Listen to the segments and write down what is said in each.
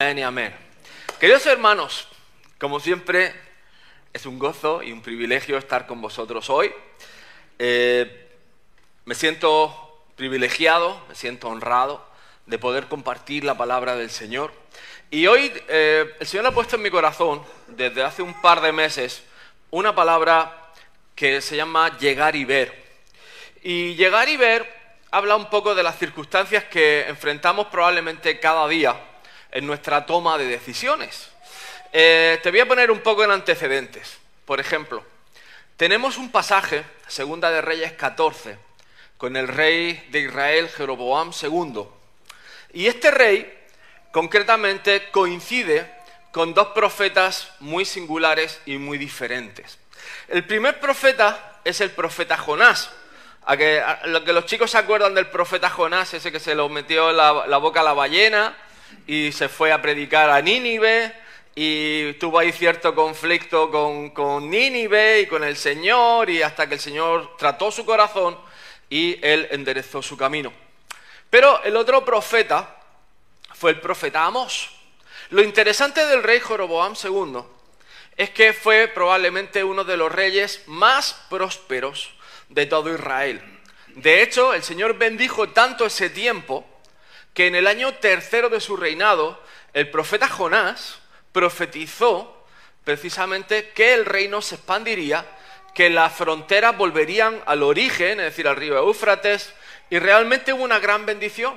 Amén amén. Queridos hermanos, como siempre, es un gozo y un privilegio estar con vosotros hoy. Eh, me siento privilegiado, me siento honrado de poder compartir la palabra del Señor. Y hoy eh, el Señor ha puesto en mi corazón, desde hace un par de meses, una palabra que se llama llegar y ver. Y llegar y ver habla un poco de las circunstancias que enfrentamos probablemente cada día en nuestra toma de decisiones. Eh, te voy a poner un poco en antecedentes. Por ejemplo, tenemos un pasaje, Segunda de Reyes 14, con el rey de Israel, Jeroboam II. Y este rey, concretamente, coincide con dos profetas muy singulares y muy diferentes. El primer profeta es el profeta Jonás. A que, lo que los chicos se acuerdan del profeta Jonás, ese que se lo metió la, la boca a la ballena, y se fue a predicar a Nínive y tuvo ahí cierto conflicto con, con Nínive y con el Señor y hasta que el Señor trató su corazón y él enderezó su camino. Pero el otro profeta fue el profeta Amós. Lo interesante del rey Joroboam II es que fue probablemente uno de los reyes más prósperos de todo Israel. De hecho, el Señor bendijo tanto ese tiempo que en el año tercero de su reinado, el profeta Jonás profetizó precisamente que el reino se expandiría, que las fronteras volverían al origen, es decir, al río Éufrates, y realmente hubo una gran bendición.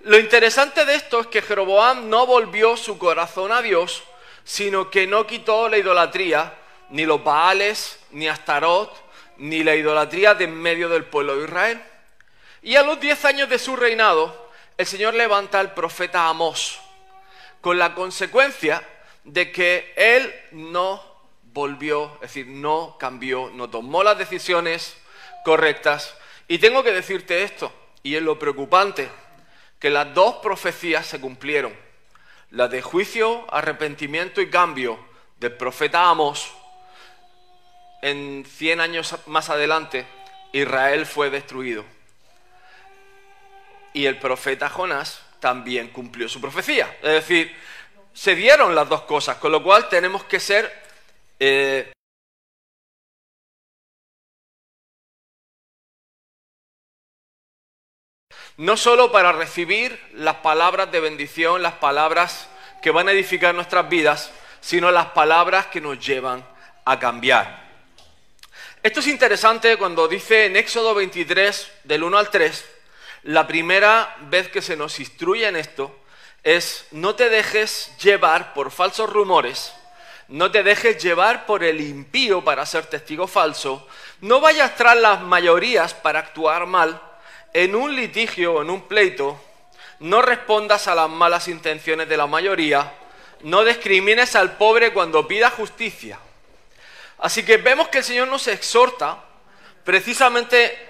Lo interesante de esto es que Jeroboam no volvió su corazón a Dios, sino que no quitó la idolatría, ni los Baales, ni Astarot, ni la idolatría de en medio del pueblo de Israel. Y a los diez años de su reinado, el Señor levanta al profeta Amós, con la consecuencia de que él no volvió, es decir, no cambió, no tomó las decisiones correctas. Y tengo que decirte esto, y es lo preocupante, que las dos profecías se cumplieron. La de juicio, arrepentimiento y cambio del profeta Amós, en 100 años más adelante, Israel fue destruido y el profeta Jonás también cumplió su profecía. Es decir, se dieron las dos cosas, con lo cual tenemos que ser... Eh, no solo para recibir las palabras de bendición, las palabras que van a edificar nuestras vidas, sino las palabras que nos llevan a cambiar. Esto es interesante cuando dice en Éxodo 23, del 1 al 3, la primera vez que se nos instruye en esto es no te dejes llevar por falsos rumores, no te dejes llevar por el impío para ser testigo falso, no vayas tras las mayorías para actuar mal, en un litigio o en un pleito, no respondas a las malas intenciones de la mayoría, no discrimines al pobre cuando pida justicia. Así que vemos que el Señor nos exhorta precisamente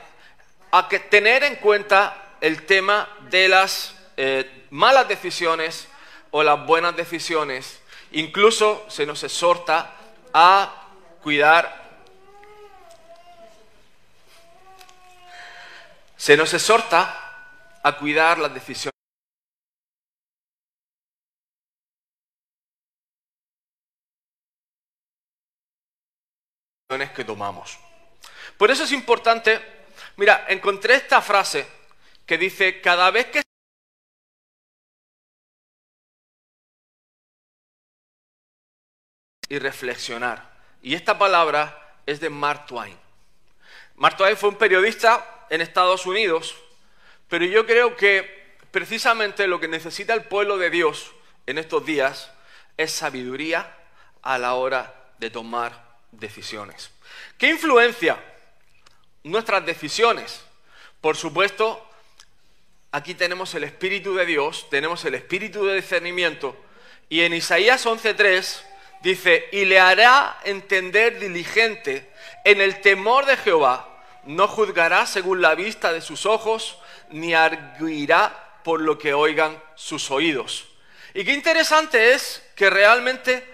a que tener en cuenta el tema de las eh, malas decisiones o las buenas decisiones. Incluso se nos exhorta a cuidar. Se nos exhorta a cuidar las decisiones. que tomamos. Por eso es importante Mira, encontré esta frase que dice, cada vez que... y reflexionar. Y esta palabra es de Mark Twain. Mark Twain fue un periodista en Estados Unidos, pero yo creo que precisamente lo que necesita el pueblo de Dios en estos días es sabiduría a la hora de tomar decisiones. ¿Qué influencia nuestras decisiones. Por supuesto, aquí tenemos el Espíritu de Dios, tenemos el Espíritu de discernimiento, y en Isaías 11.3 dice, y le hará entender diligente en el temor de Jehová, no juzgará según la vista de sus ojos, ni arguirá por lo que oigan sus oídos. Y qué interesante es que realmente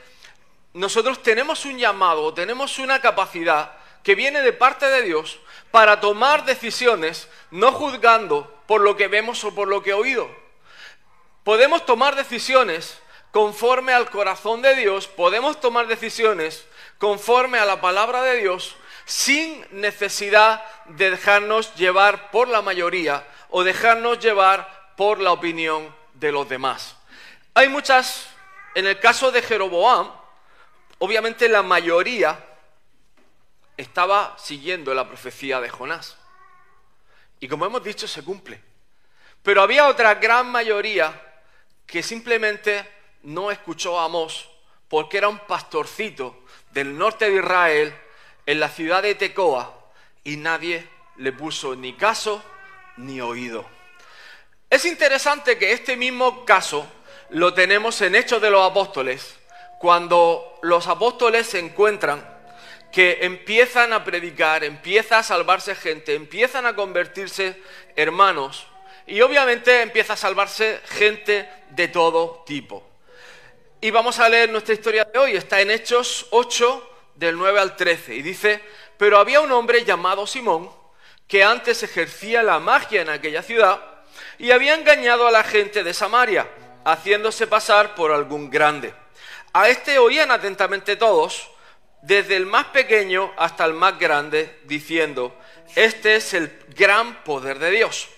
nosotros tenemos un llamado, tenemos una capacidad que viene de parte de Dios para tomar decisiones no juzgando por lo que vemos o por lo que he oído. Podemos tomar decisiones conforme al corazón de Dios, podemos tomar decisiones conforme a la palabra de Dios sin necesidad de dejarnos llevar por la mayoría o dejarnos llevar por la opinión de los demás. Hay muchas, en el caso de Jeroboam, obviamente la mayoría estaba siguiendo la profecía de Jonás. Y como hemos dicho, se cumple. Pero había otra gran mayoría que simplemente no escuchó a Amós porque era un pastorcito del norte de Israel en la ciudad de Tecoa y nadie le puso ni caso ni oído. Es interesante que este mismo caso lo tenemos en Hechos de los Apóstoles, cuando los apóstoles se encuentran que empiezan a predicar, empieza a salvarse gente, empiezan a convertirse hermanos y obviamente empieza a salvarse gente de todo tipo. Y vamos a leer nuestra historia de hoy, está en Hechos 8 del 9 al 13 y dice, pero había un hombre llamado Simón que antes ejercía la magia en aquella ciudad y había engañado a la gente de Samaria, haciéndose pasar por algún grande. A este oían atentamente todos, desde el más pequeño hasta el más grande, diciendo, este es el gran poder de Dios.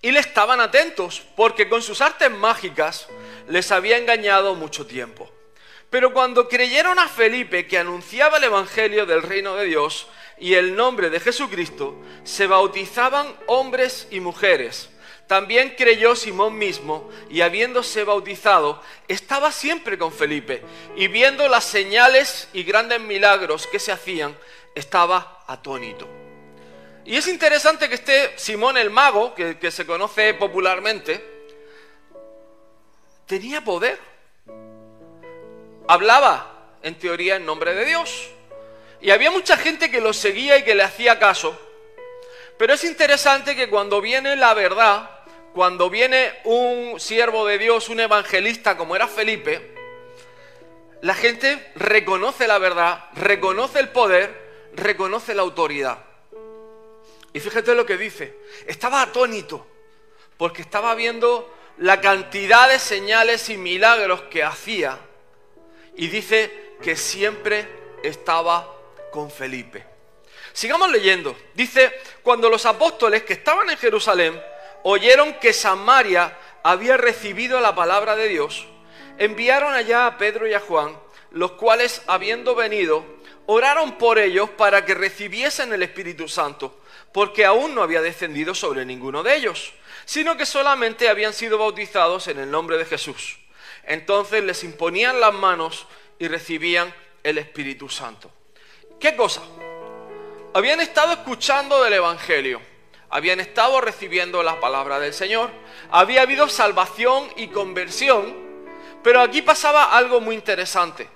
Y le estaban atentos, porque con sus artes mágicas les había engañado mucho tiempo. Pero cuando creyeron a Felipe que anunciaba el Evangelio del reino de Dios y el nombre de Jesucristo, se bautizaban hombres y mujeres también creyó Simón mismo y habiéndose bautizado, estaba siempre con Felipe y viendo las señales y grandes milagros que se hacían, estaba atónito. Y es interesante que este Simón el mago, que, que se conoce popularmente, tenía poder. Hablaba, en teoría, en nombre de Dios. Y había mucha gente que lo seguía y que le hacía caso. Pero es interesante que cuando viene la verdad, cuando viene un siervo de Dios, un evangelista como era Felipe, la gente reconoce la verdad, reconoce el poder, reconoce la autoridad. Y fíjate lo que dice, estaba atónito, porque estaba viendo la cantidad de señales y milagros que hacía. Y dice que siempre estaba con Felipe. Sigamos leyendo. Dice, cuando los apóstoles que estaban en Jerusalén oyeron que Samaria había recibido la palabra de Dios, enviaron allá a Pedro y a Juan, los cuales, habiendo venido, oraron por ellos para que recibiesen el Espíritu Santo, porque aún no había descendido sobre ninguno de ellos, sino que solamente habían sido bautizados en el nombre de Jesús. Entonces les imponían las manos y recibían el Espíritu Santo. ¿Qué cosa? Habían estado escuchando del Evangelio habían estado recibiendo la palabra del Señor, había habido salvación y conversión, pero aquí pasaba algo muy interesante.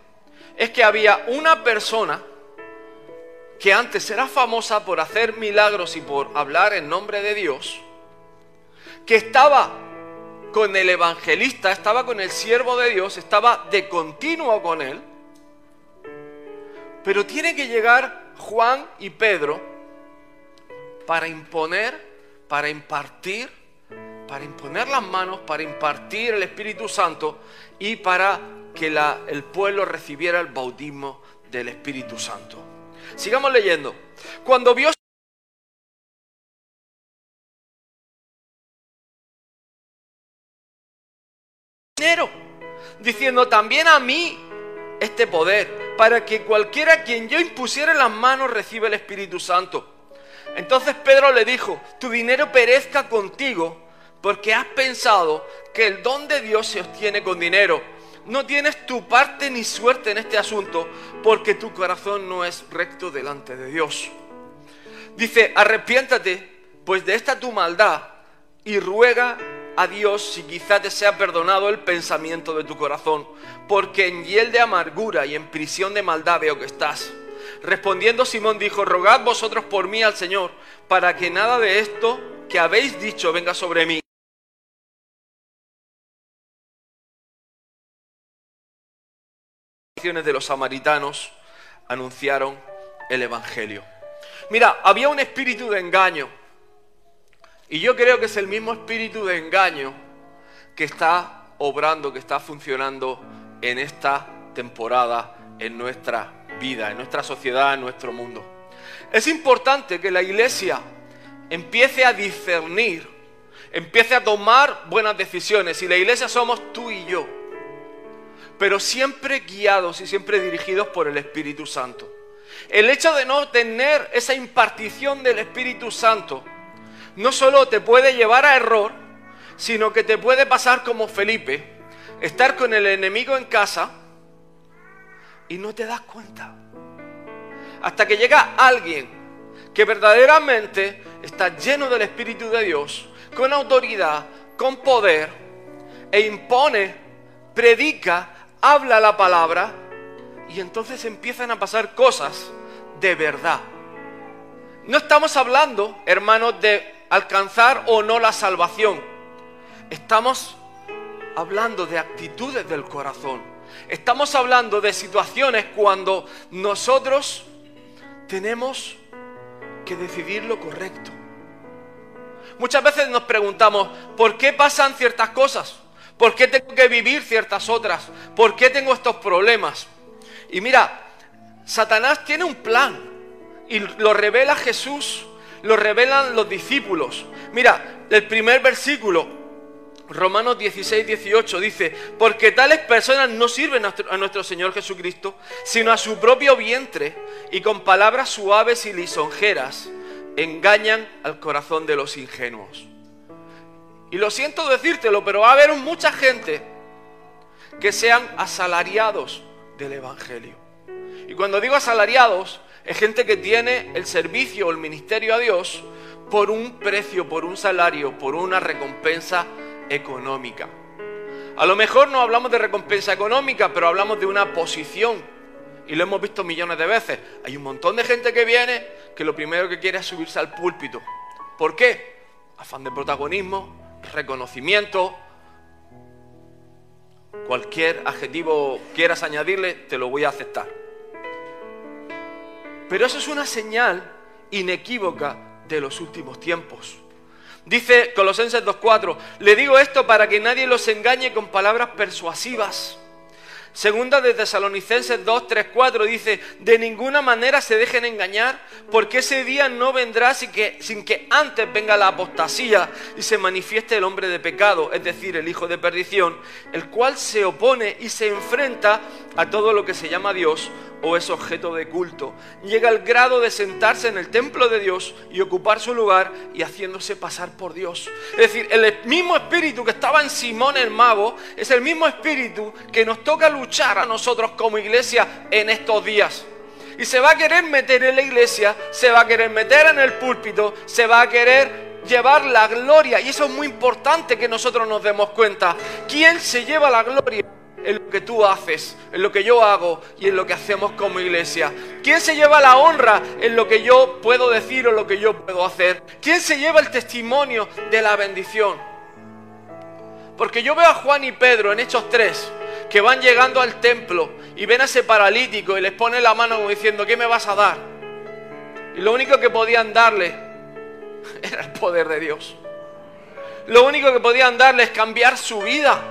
Es que había una persona que antes era famosa por hacer milagros y por hablar en nombre de Dios, que estaba con el evangelista, estaba con el siervo de Dios, estaba de continuo con él, pero tiene que llegar Juan y Pedro para imponer, para impartir, para imponer las manos, para impartir el Espíritu Santo y para que el pueblo recibiera el bautismo del Espíritu Santo. Sigamos leyendo. Cuando vio dinero, diciendo también a mí este poder, para que cualquiera quien yo impusiera las manos reciba el Espíritu Santo. Entonces Pedro le dijo, tu dinero perezca contigo porque has pensado que el don de Dios se obtiene con dinero. No tienes tu parte ni suerte en este asunto porque tu corazón no es recto delante de Dios. Dice, arrepiéntate pues de esta tu maldad y ruega a Dios si quizá te sea perdonado el pensamiento de tu corazón, porque en hiel de amargura y en prisión de maldad veo que estás. Respondiendo Simón dijo, rogad vosotros por mí al Señor, para que nada de esto que habéis dicho venga sobre mí. de los samaritanos anunciaron el Evangelio. Mira, había un espíritu de engaño. Y yo creo que es el mismo espíritu de engaño que está obrando, que está funcionando en esta temporada, en nuestra en nuestra sociedad, en nuestro mundo. Es importante que la iglesia empiece a discernir, empiece a tomar buenas decisiones. Y la iglesia somos tú y yo, pero siempre guiados y siempre dirigidos por el Espíritu Santo. El hecho de no tener esa impartición del Espíritu Santo no solo te puede llevar a error, sino que te puede pasar como Felipe, estar con el enemigo en casa y no te das cuenta. Hasta que llega alguien que verdaderamente está lleno del Espíritu de Dios, con autoridad, con poder, e impone, predica, habla la palabra, y entonces empiezan a pasar cosas de verdad. No estamos hablando, hermanos, de alcanzar o no la salvación. Estamos hablando de actitudes del corazón. Estamos hablando de situaciones cuando nosotros tenemos que decidir lo correcto. Muchas veces nos preguntamos, ¿por qué pasan ciertas cosas? ¿Por qué tengo que vivir ciertas otras? ¿Por qué tengo estos problemas? Y mira, Satanás tiene un plan y lo revela Jesús, lo revelan los discípulos. Mira, el primer versículo, Romanos 16, 18 dice, porque tales personas no sirven a nuestro Señor Jesucristo, sino a su propio vientre, y con palabras suaves y lisonjeras engañan al corazón de los ingenuos. Y lo siento decírtelo, pero va a haber mucha gente que sean asalariados del Evangelio. Y cuando digo asalariados, es gente que tiene el servicio o el ministerio a Dios por un precio, por un salario, por una recompensa económica. A lo mejor no hablamos de recompensa económica, pero hablamos de una posición. Y lo hemos visto millones de veces. Hay un montón de gente que viene que lo primero que quiere es subirse al púlpito. ¿Por qué? Afán de protagonismo, reconocimiento. Cualquier adjetivo quieras añadirle, te lo voy a aceptar. Pero eso es una señal inequívoca de los últimos tiempos. Dice Colosenses 2.4, le digo esto para que nadie los engañe con palabras persuasivas. Segunda de Tesalonicenses 2, 3, 4 dice, de ninguna manera se dejen engañar, porque ese día no vendrá sin que, sin que antes venga la apostasía y se manifieste el hombre de pecado, es decir, el hijo de perdición, el cual se opone y se enfrenta a todo lo que se llama Dios o es objeto de culto. Llega al grado de sentarse en el templo de Dios y ocupar su lugar y haciéndose pasar por Dios. Es decir, el mismo espíritu que estaba en Simón el mago es el mismo espíritu que nos toca luchar a nosotros como iglesia en estos días. Y se va a querer meter en la iglesia, se va a querer meter en el púlpito, se va a querer llevar la gloria. Y eso es muy importante que nosotros nos demos cuenta. ¿Quién se lleva la gloria? En lo que tú haces, en lo que yo hago y en lo que hacemos como iglesia? ¿Quién se lleva la honra en lo que yo puedo decir o lo que yo puedo hacer? ¿Quién se lleva el testimonio de la bendición? Porque yo veo a Juan y Pedro en Hechos 3 que van llegando al templo y ven a ese paralítico y les pone la mano como diciendo, ¿qué me vas a dar? Y lo único que podían darle era el poder de Dios. Lo único que podían darle es cambiar su vida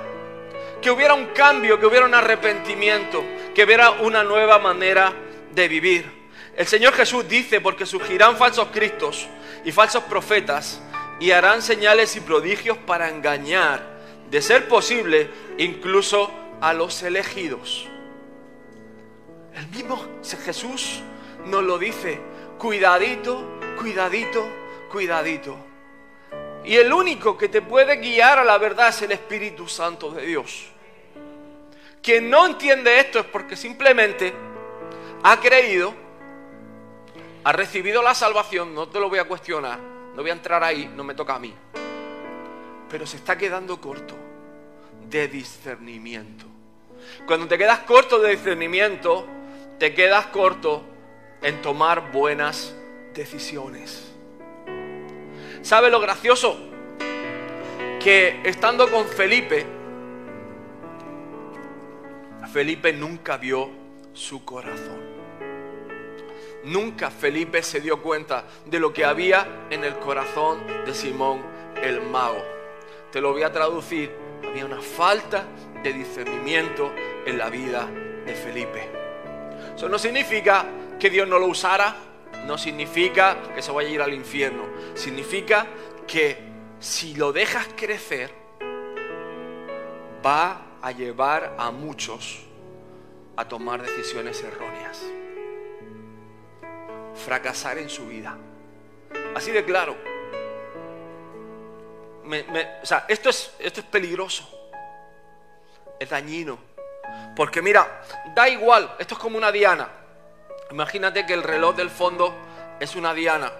que hubiera un cambio, que hubiera un arrepentimiento, que hubiera una nueva manera de vivir. El Señor Jesús dice, porque surgirán falsos cristos y falsos profetas y harán señales y prodigios para engañar, de ser posible, incluso a los elegidos. El mismo Jesús nos lo dice, cuidadito, cuidadito, cuidadito. Y el único que te puede guiar a la verdad es el Espíritu Santo de Dios. Quien no entiende esto es porque simplemente ha creído, ha recibido la salvación, no te lo voy a cuestionar, no voy a entrar ahí, no me toca a mí. Pero se está quedando corto de discernimiento. Cuando te quedas corto de discernimiento, te quedas corto en tomar buenas decisiones. ¿Sabe lo gracioso? Que estando con Felipe, Felipe nunca vio su corazón. Nunca Felipe se dio cuenta de lo que había en el corazón de Simón el mago. Te lo voy a traducir había una falta de discernimiento en la vida de Felipe. Eso no significa que Dios no lo usara, no significa que se vaya a ir al infierno, significa que si lo dejas crecer, va a llevar a muchos a tomar decisiones erróneas, fracasar en su vida. Así de claro. o sea, esto es, esto es peligroso, es dañino. Porque mira, da igual, esto es como una diana. Imagínate que el reloj del fondo es una diana.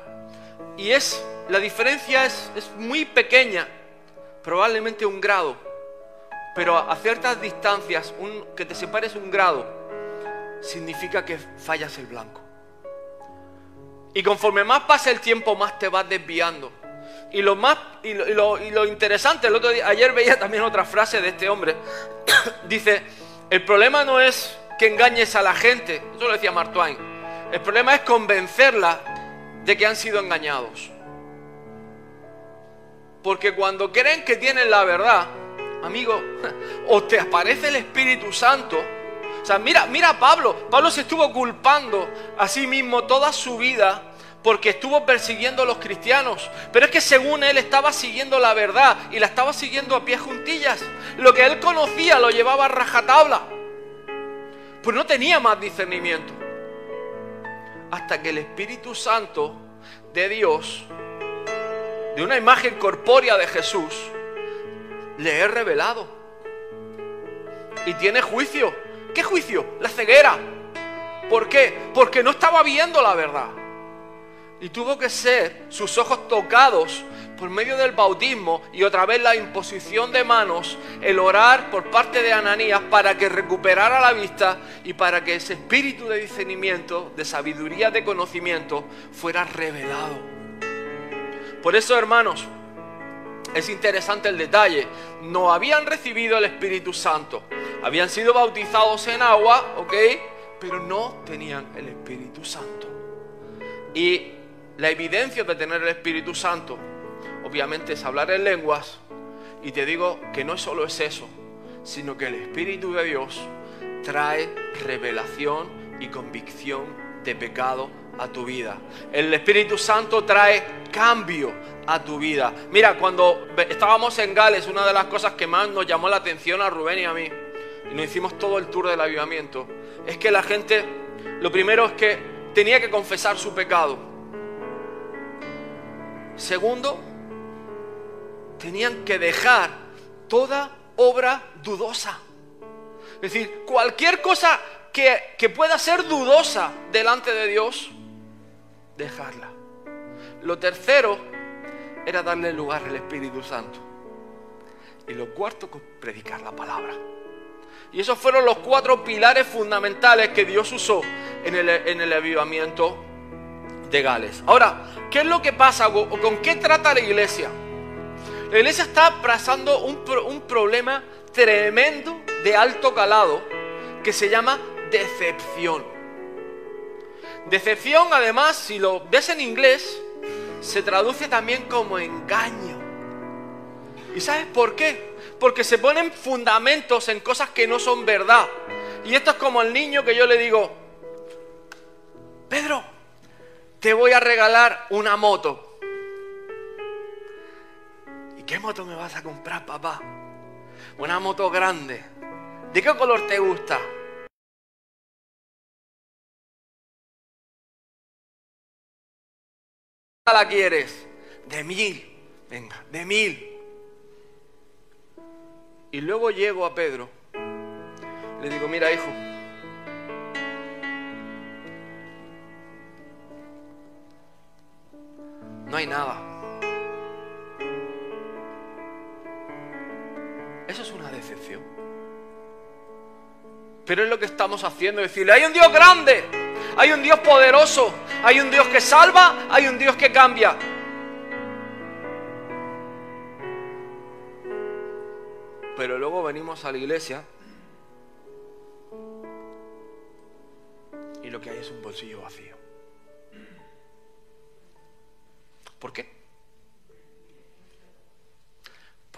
Y es, la diferencia es, es muy pequeña, probablemente un grado. Pero a ciertas distancias, un, que te separes un grado, significa que fallas el blanco. Y conforme más pasa el tiempo, más te vas desviando. Y lo más y lo, interesante, el otro día, ayer veía también otra frase de este hombre. Dice, el problema no es que engañes a la gente, eso lo decía Mark Twain. El problema es convencerla de que han sido engañados. Porque cuando creen que tienen la verdad, amigo, o te aparece el Espíritu Santo. O sea, mira, mira a Pablo. Pablo se estuvo culpando a sí mismo toda su vida porque estuvo persiguiendo a los cristianos. Pero es que según él estaba siguiendo la verdad y la estaba siguiendo a pie juntillas. Lo que él conocía lo llevaba a rajatabla. Pues no tenía más discernimiento. Hasta que el Espíritu Santo de Dios, de una imagen corpórea de Jesús, le he revelado. Y tiene juicio. ¿Qué juicio? La ceguera. ¿Por qué? Porque no estaba viendo la verdad. Y tuvo que ser sus ojos tocados por medio del bautismo y otra vez la imposición de manos, el orar por parte de Ananías para que recuperara la vista y para que ese espíritu de discernimiento, de sabiduría, de conocimiento fuera revelado. Por eso, hermanos, es interesante el detalle. No habían recibido el Espíritu Santo. Habían sido bautizados en agua, ¿ok? Pero no tenían el Espíritu Santo. Y la evidencia de tener el Espíritu Santo, obviamente, es hablar en lenguas. Y te digo que no solo es eso, sino que el Espíritu de Dios trae revelación y convicción de pecado a tu vida. El Espíritu Santo trae cambio a tu vida. Mira, cuando estábamos en Gales, una de las cosas que más nos llamó la atención a Rubén y a mí, y nos hicimos todo el tour del avivamiento, es que la gente, lo primero es que tenía que confesar su pecado. Segundo, tenían que dejar toda obra dudosa. Es decir, cualquier cosa que, que pueda ser dudosa delante de Dios, dejarla. Lo tercero era darle lugar al Espíritu Santo. Y lo cuarto, predicar la palabra. Y esos fueron los cuatro pilares fundamentales que Dios usó en el, en el avivamiento de Gales. Ahora, ¿qué es lo que pasa o con qué trata la iglesia? La iglesia está pasando un, un problema tremendo de alto calado que se llama decepción. Decepción, además, si lo ves en inglés, se traduce también como engaño. ¿Y sabes por qué? Porque se ponen fundamentos en cosas que no son verdad. Y esto es como el niño que yo le digo, Pedro, te voy a regalar una moto. ¿Y qué moto me vas a comprar, papá? Una moto grande. ¿De qué color te gusta? la quieres? De mil. Venga, de mil. Y luego llego a Pedro. Le digo, mira hijo. No hay nada. Eso es una decepción. Pero es lo que estamos haciendo, decirle, hay un Dios grande, hay un Dios poderoso, hay un Dios que salva, hay un Dios que cambia. Pero luego venimos a la iglesia y lo que hay es un bolsillo vacío.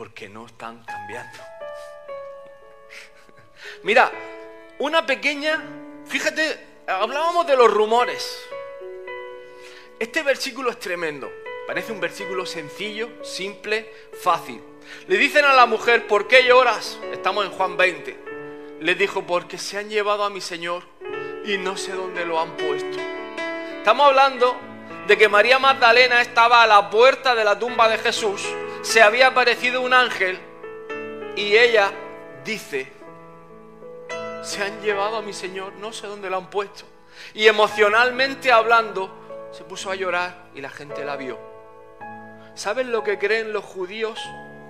Porque no están cambiando. Mira, una pequeña, fíjate, hablábamos de los rumores. Este versículo es tremendo. Parece un versículo sencillo, simple, fácil. Le dicen a la mujer, ¿por qué lloras? Estamos en Juan 20. Le dijo, porque se han llevado a mi Señor y no sé dónde lo han puesto. Estamos hablando de que María Magdalena estaba a la puerta de la tumba de Jesús, se había aparecido un ángel y ella dice, se han llevado a mi Señor, no sé dónde lo han puesto. Y emocionalmente hablando, se puso a llorar y la gente la vio. ¿Saben lo que creen los judíos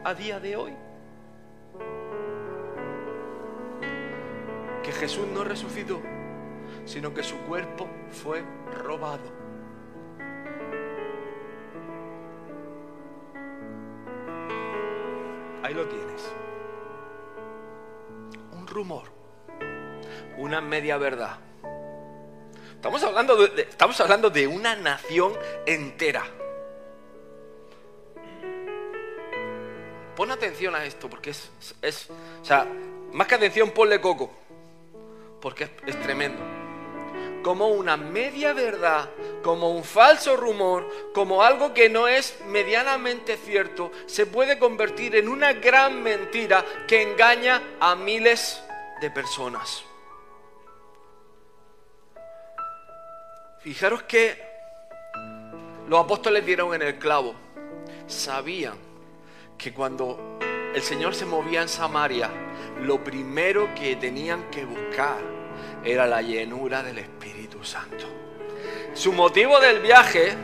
a día de hoy? Que Jesús no resucitó, sino que su cuerpo fue robado. Ahí lo tienes. Un rumor, una media verdad. Estamos hablando de, estamos hablando de una nación entera. Pon atención a esto, porque es, es, o sea, más que atención, ponle coco, porque es tremendo como una media verdad, como un falso rumor, como algo que no es medianamente cierto, se puede convertir en una gran mentira que engaña a miles de personas. Fijaros que los apóstoles dieron en el clavo. Sabían que cuando el Señor se movía en Samaria, lo primero que tenían que buscar era la llenura del Espíritu Santo. Su motivo del viaje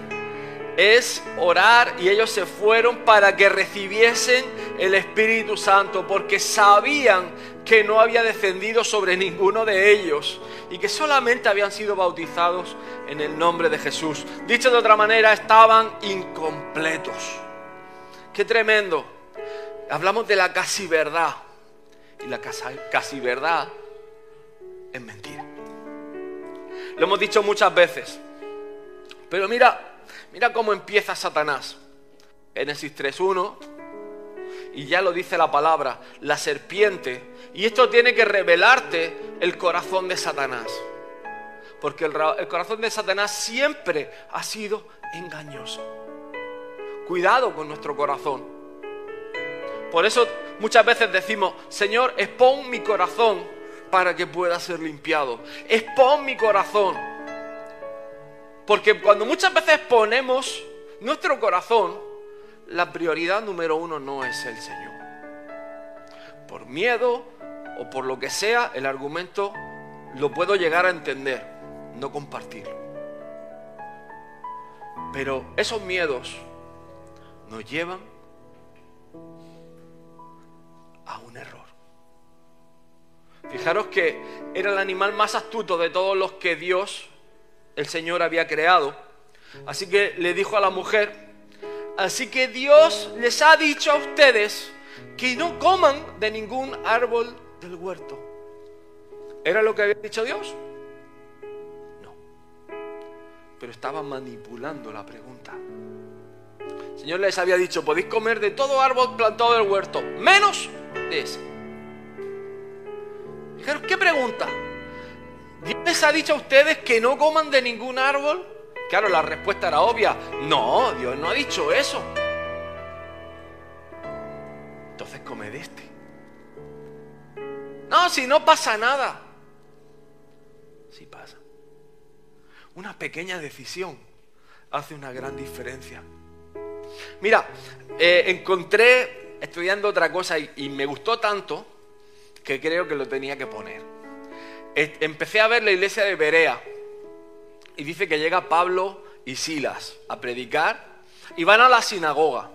es orar y ellos se fueron para que recibiesen el Espíritu Santo porque sabían que no había descendido sobre ninguno de ellos y que solamente habían sido bautizados en el nombre de Jesús. Dicho de otra manera, estaban incompletos. Qué tremendo. Hablamos de la casi verdad. Y la casi verdad es mentira. Lo hemos dicho muchas veces. Pero mira, mira cómo empieza Satanás. Génesis 3.1. Y ya lo dice la palabra, la serpiente. Y esto tiene que revelarte el corazón de Satanás. Porque el, el corazón de Satanás siempre ha sido engañoso. Cuidado con nuestro corazón. Por eso muchas veces decimos, Señor, expon mi corazón para que pueda ser limpiado. Expon mi corazón. Porque cuando muchas veces ponemos nuestro corazón, la prioridad número uno no es el Señor. Por miedo o por lo que sea, el argumento lo puedo llegar a entender, no compartirlo. Pero esos miedos nos llevan a un error. Fijaros que era el animal más astuto de todos los que Dios, el Señor, había creado. Así que le dijo a la mujer, así que Dios les ha dicho a ustedes que no coman de ningún árbol del huerto. ¿Era lo que había dicho Dios? No. Pero estaba manipulando la pregunta. El Señor les había dicho, podéis comer de todo árbol plantado del huerto, menos de ese. ¿Qué pregunta? ¿Dios les ha dicho a ustedes que no coman de ningún árbol? Claro, la respuesta era obvia. No, Dios no ha dicho eso. Entonces come de este. No, si no pasa nada. Sí pasa. Una pequeña decisión hace una gran diferencia. Mira, eh, encontré estudiando otra cosa y me gustó tanto que creo que lo tenía que poner. Empecé a ver la iglesia de Berea y dice que llega Pablo y Silas a predicar y van a la sinagoga.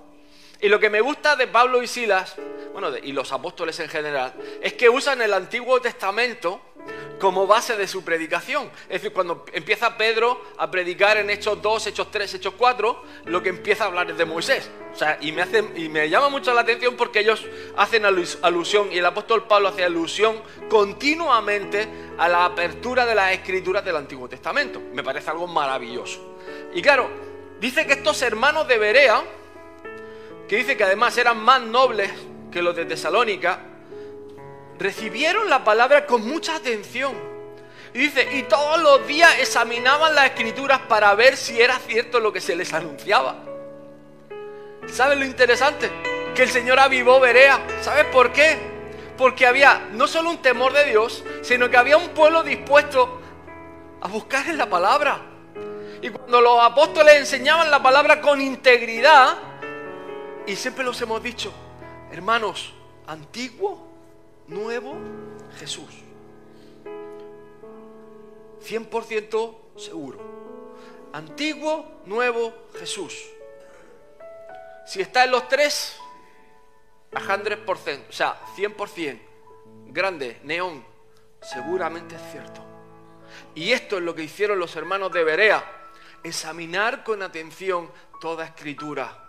Y lo que me gusta de Pablo y Silas, bueno, y los apóstoles en general, es que usan el Antiguo Testamento como base de su predicación. Es decir, cuando empieza Pedro a predicar en Hechos 2, Hechos 3, Hechos 4, lo que empieza a hablar es de Moisés. O sea, y me, y me llama mucho la atención porque ellos hacen alusión, y el apóstol Pablo hace alusión continuamente a la apertura de las escrituras del Antiguo Testamento. Me parece algo maravilloso. Y claro, dice que estos hermanos de Berea, que dice que además eran más nobles que los de Tesalónica, recibieron la palabra con mucha atención. Y dice, y todos los días examinaban las escrituras para ver si era cierto lo que se les anunciaba. ¿Sabes lo interesante? Que el Señor avivó Berea. ¿Sabes por qué? Porque había no solo un temor de Dios, sino que había un pueblo dispuesto a buscar en la palabra. Y cuando los apóstoles enseñaban la palabra con integridad, y siempre los hemos dicho, hermanos, antiguo, nuevo, Jesús. 100% seguro. Antiguo, nuevo, Jesús. Si está en los tres, a 100%, o sea, 100%, grande, neón, seguramente es cierto. Y esto es lo que hicieron los hermanos de Berea, examinar con atención toda escritura.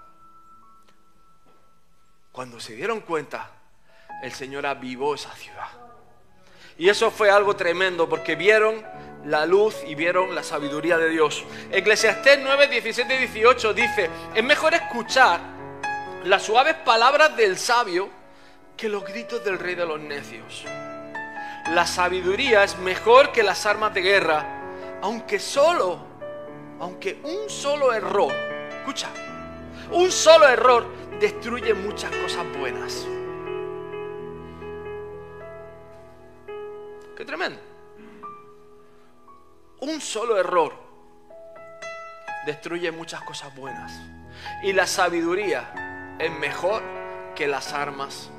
Cuando se dieron cuenta, el Señor avivó esa ciudad. Y eso fue algo tremendo porque vieron la luz y vieron la sabiduría de Dios. Eclesiastés 9, 17 y 18 dice, es mejor escuchar las suaves palabras del sabio que los gritos del rey de los necios. La sabiduría es mejor que las armas de guerra, aunque solo, aunque un solo error, escucha, un solo error destruye muchas cosas buenas. Qué tremendo. Un solo error destruye muchas cosas buenas. Y la sabiduría es mejor que las armas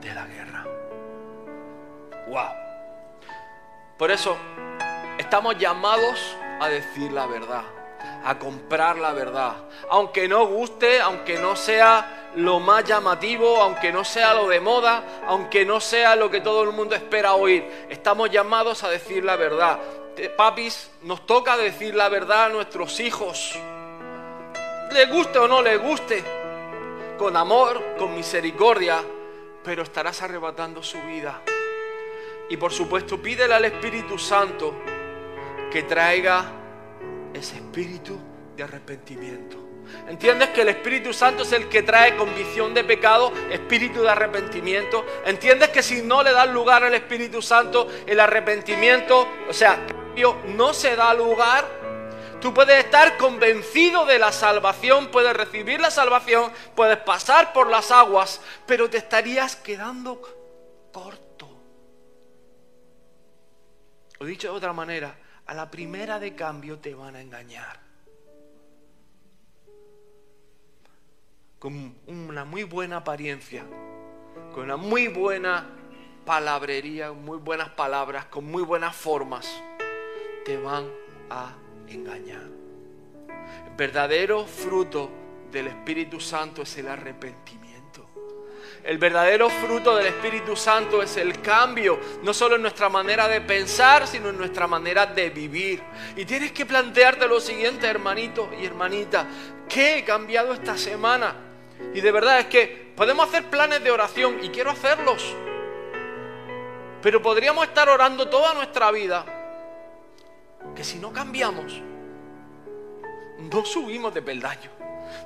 de la guerra. Wow. Por eso estamos llamados a decir la verdad, a comprar la verdad. Aunque no guste, aunque no sea lo más llamativo, aunque no sea lo de moda, aunque no sea lo que todo el mundo espera oír. Estamos llamados a decir la verdad. Papis, nos toca decir la verdad a nuestros hijos. Le guste o no le guste, con amor, con misericordia, pero estarás arrebatando su vida. Y por supuesto, pídele al Espíritu Santo que traiga ese espíritu de arrepentimiento. ¿Entiendes que el Espíritu Santo es el que trae convicción de pecado, espíritu de arrepentimiento? ¿Entiendes que si no le das lugar al Espíritu Santo, el arrepentimiento, o sea, no se da lugar? Tú puedes estar convencido de la salvación, puedes recibir la salvación, puedes pasar por las aguas, pero te estarías quedando corto. O dicho de otra manera, a la primera de cambio te van a engañar. Con una muy buena apariencia, con una muy buena palabrería, muy buenas palabras, con muy buenas formas, te van a engañar. El verdadero fruto del Espíritu Santo es el arrepentimiento. El verdadero fruto del Espíritu Santo es el cambio, no solo en nuestra manera de pensar, sino en nuestra manera de vivir. Y tienes que plantearte lo siguiente, hermanito y hermanita, ¿qué he cambiado esta semana? Y de verdad es que podemos hacer planes de oración y quiero hacerlos. Pero podríamos estar orando toda nuestra vida que si no cambiamos, no subimos de peldaño,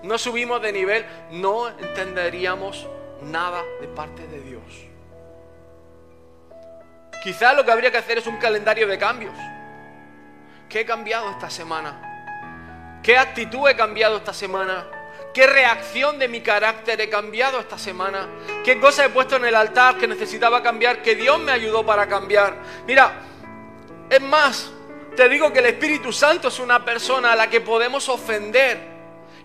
no subimos de nivel, no entenderíamos nada de parte de Dios. Quizás lo que habría que hacer es un calendario de cambios. ¿Qué he cambiado esta semana? ¿Qué actitud he cambiado esta semana? ¿Qué reacción de mi carácter he cambiado esta semana? ¿Qué cosa he puesto en el altar que necesitaba cambiar, que Dios me ayudó para cambiar? Mira, es más, te digo que el Espíritu Santo es una persona a la que podemos ofender.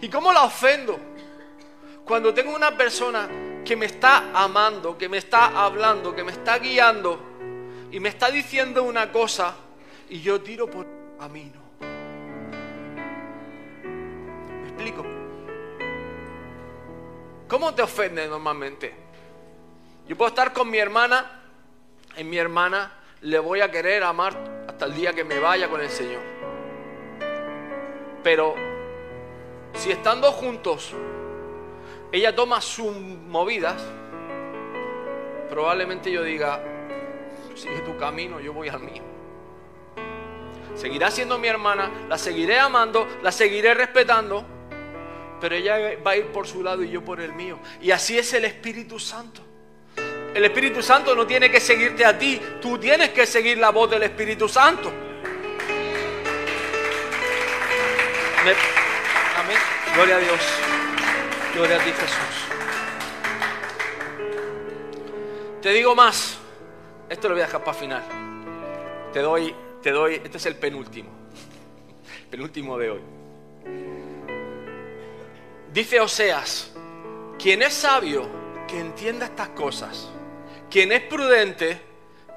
¿Y cómo la ofendo? Cuando tengo una persona que me está amando, que me está hablando, que me está guiando y me está diciendo una cosa y yo tiro por el camino. ¿Me explico? ¿Cómo te ofende normalmente? Yo puedo estar con mi hermana, en mi hermana le voy a querer amar hasta el día que me vaya con el Señor. Pero si estando juntos ella toma sus movidas, probablemente yo diga, sigue tu camino, yo voy al mío. Seguirá siendo mi hermana, la seguiré amando, la seguiré respetando, pero ella va a ir por su lado y yo por el mío. Y así es el Espíritu Santo. El Espíritu Santo no tiene que seguirte a ti, tú tienes que seguir la voz del Espíritu Santo. Amén. Gloria a Dios. Gloria a ti Jesús. Te digo más. Esto lo voy a dejar para final. Te doy, te doy, este es el penúltimo. Penúltimo de hoy. Dice Oseas, quien es sabio, que entienda estas cosas. Quien es prudente,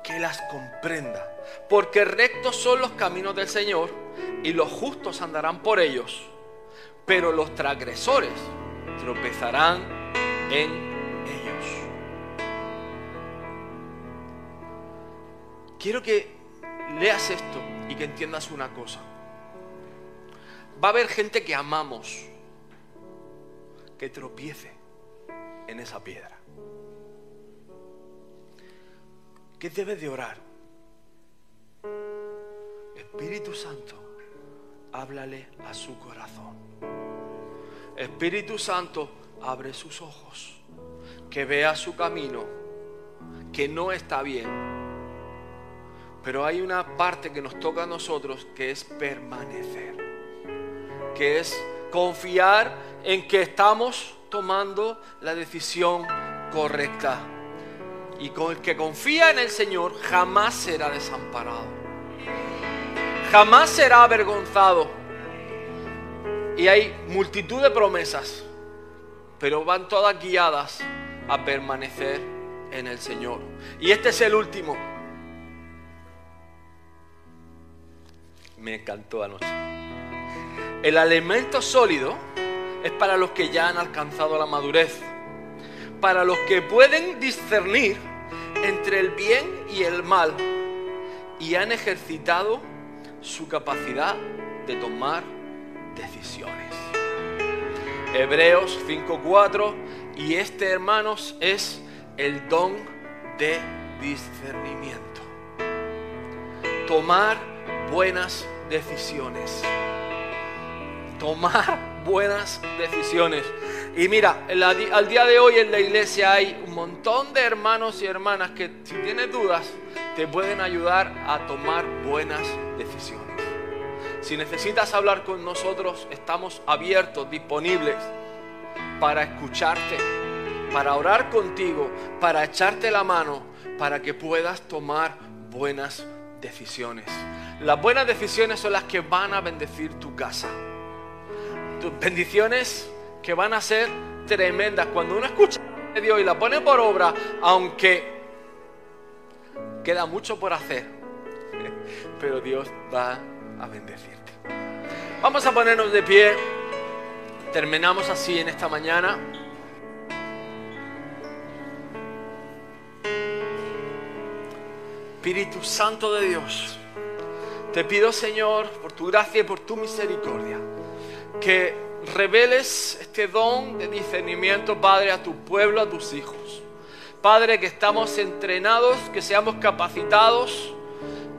que las comprenda. Porque rectos son los caminos del Señor y los justos andarán por ellos. Pero los transgresores tropezarán en ellos. Quiero que leas esto y que entiendas una cosa. Va a haber gente que amamos que tropiece en esa piedra. ¿Qué debes de orar? Espíritu Santo, háblale a su corazón. Espíritu Santo, abre sus ojos, que vea su camino, que no está bien. Pero hay una parte que nos toca a nosotros que es permanecer, que es confiar en que estamos tomando la decisión correcta. Y con el que confía en el Señor jamás será desamparado. Jamás será avergonzado. Y hay multitud de promesas, pero van todas guiadas a permanecer en el Señor. Y este es el último. Me encantó anoche. El alimento sólido es para los que ya han alcanzado la madurez, para los que pueden discernir entre el bien y el mal y han ejercitado su capacidad de tomar decisiones. Hebreos 5:4 y este hermanos es el don de discernimiento. Tomar buenas decisiones. Tomar buenas decisiones. Y mira, al día de hoy en la iglesia hay un montón de hermanos y hermanas que si tienes dudas te pueden ayudar a tomar buenas decisiones. Si necesitas hablar con nosotros, estamos abiertos, disponibles para escucharte, para orar contigo, para echarte la mano, para que puedas tomar buenas decisiones. Las buenas decisiones son las que van a bendecir tu casa bendiciones que van a ser tremendas. Cuando uno escucha de Dios y la pone por obra, aunque queda mucho por hacer, pero Dios va a bendecirte. Vamos a ponernos de pie. Terminamos así en esta mañana. Espíritu Santo de Dios, te pido Señor, por tu gracia y por tu misericordia, que reveles este don de discernimiento, Padre, a tu pueblo, a tus hijos. Padre, que estamos entrenados, que seamos capacitados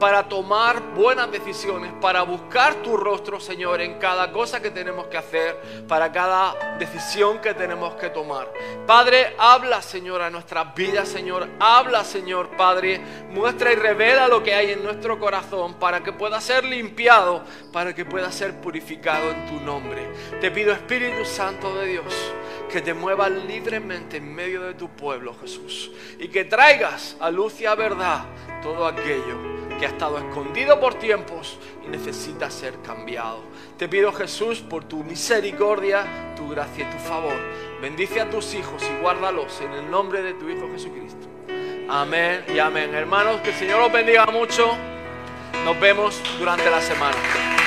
para tomar buenas decisiones, para buscar tu rostro, Señor, en cada cosa que tenemos que hacer, para cada decisión que tenemos que tomar. Padre, habla, Señor, a nuestras vidas, Señor. Habla, Señor, Padre. Muestra y revela lo que hay en nuestro corazón para que pueda ser limpiado, para que pueda ser purificado en tu nombre. Te pido, Espíritu Santo de Dios, que te muevas libremente en medio de tu pueblo, Jesús, y que traigas a luz y a verdad todo aquello que ha estado escondido por tiempos y necesita ser cambiado. Te pido Jesús por tu misericordia, tu gracia y tu favor. Bendice a tus hijos y guárdalos en el nombre de tu Hijo Jesucristo. Amén y amén. Hermanos, que el Señor los bendiga mucho. Nos vemos durante la semana.